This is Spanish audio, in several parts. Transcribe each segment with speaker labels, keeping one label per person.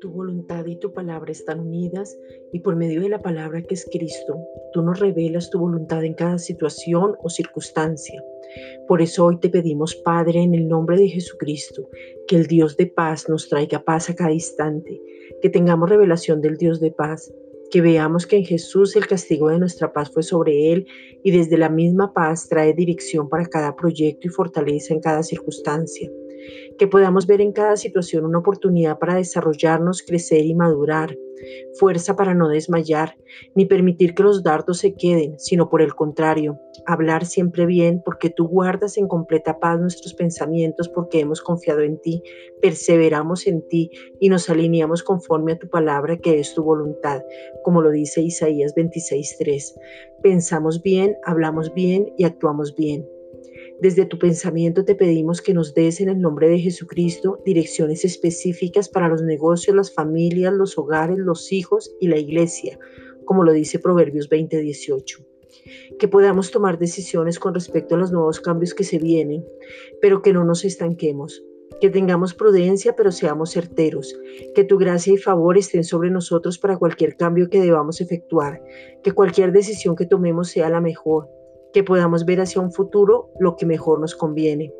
Speaker 1: Tu voluntad y tu palabra están unidas y por medio de la palabra que es Cristo, tú nos revelas tu voluntad en cada situación o circunstancia. Por eso hoy te pedimos, Padre, en el nombre de Jesucristo, que el Dios de paz nos traiga paz a cada instante, que tengamos revelación del Dios de paz, que veamos que en Jesús el castigo de nuestra paz fue sobre Él y desde la misma paz trae dirección para cada proyecto y fortaleza en cada circunstancia. Que podamos ver en cada situación una oportunidad para desarrollarnos, crecer y madurar, fuerza para no desmayar, ni permitir que los dardos se queden, sino por el contrario, hablar siempre bien porque tú guardas en completa paz nuestros pensamientos porque hemos confiado en ti, perseveramos en ti y nos alineamos conforme a tu palabra que es tu voluntad, como lo dice Isaías 26.3. Pensamos bien, hablamos bien y actuamos bien. Desde tu pensamiento te pedimos que nos des en el nombre de Jesucristo direcciones específicas para los negocios, las familias, los hogares, los hijos y la iglesia, como lo dice Proverbios 20:18. Que podamos tomar decisiones con respecto a los nuevos cambios que se vienen, pero que no nos estanquemos. Que tengamos prudencia, pero seamos certeros. Que tu gracia y favor estén sobre nosotros para cualquier cambio que debamos efectuar. Que cualquier decisión que tomemos sea la mejor que podamos ver hacia un futuro lo que mejor nos conviene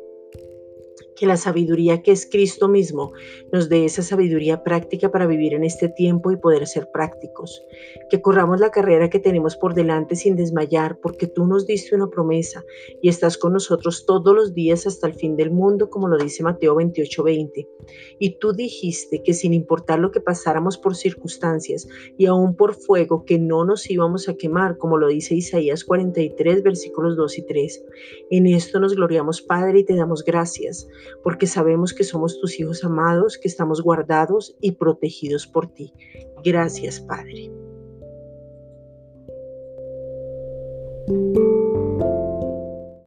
Speaker 1: que la sabiduría que es Cristo mismo nos dé esa sabiduría práctica para vivir en este tiempo y poder ser prácticos. Que corramos la carrera que tenemos por delante sin desmayar, porque tú nos diste una promesa y estás con nosotros todos los días hasta el fin del mundo, como lo dice Mateo 28:20. Y tú dijiste que sin importar lo que pasáramos por circunstancias y aún por fuego, que no nos íbamos a quemar, como lo dice Isaías 43, versículos 2 y 3. En esto nos gloriamos, Padre, y te damos gracias porque sabemos que somos tus hijos amados, que estamos guardados y protegidos por ti. Gracias, Padre.